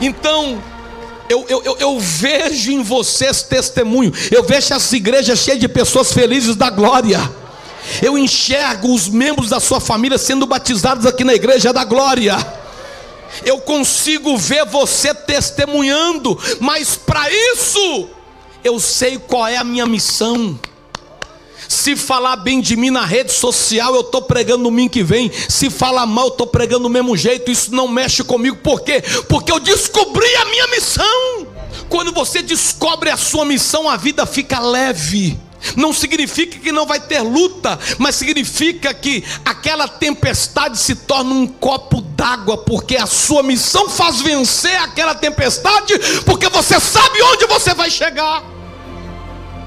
Então, eu, eu, eu, eu, vejo em vocês testemunho, eu vejo essa igreja cheia de pessoas felizes da glória. Eu enxergo os membros da sua família sendo batizados aqui na igreja da glória. Eu consigo ver você testemunhando, mas para isso eu sei qual é a minha missão. Se falar bem de mim na rede social, eu estou pregando domingo que vem. Se falar mal, eu estou pregando do mesmo jeito. Isso não mexe comigo. Por quê? Porque eu descobri a minha missão. Quando você descobre a sua missão, a vida fica leve. Não significa que não vai ter luta, mas significa que aquela tempestade se torna um copo d'água, porque a sua missão faz vencer aquela tempestade, porque você sabe onde você vai chegar.